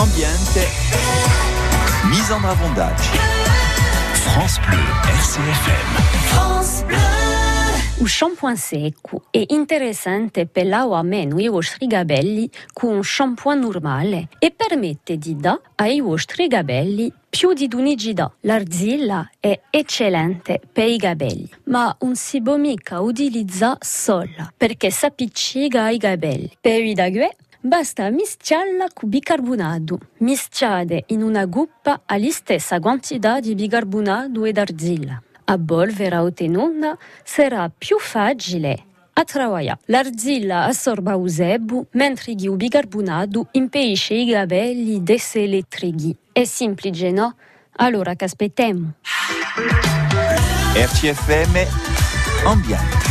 ambiente, mise en avondage. France Bleu, RCFM. France Bleu. O shampoo secco è interessante per lavare meno i vostri capelli con un shampoo normale e permette di dare ai vostri capelli più di unigità. L'arzilla è eccellente per i capelli, ma non si può mica utilizzare sola perché si appiccica ai capelli. Per evitare Basta mischiarla con bicarbonato. Mischiate in una cuppa alla stessa quantità di bicarbonato ed argilla. A polvere ottenuta sarà più facile a lavorare. L'argilla assorba il sebo, mentre il bicarbonato impedisce i capelli di essere elettrici. È semplice, no? Allora che aspettiamo? RCFM Ambiente.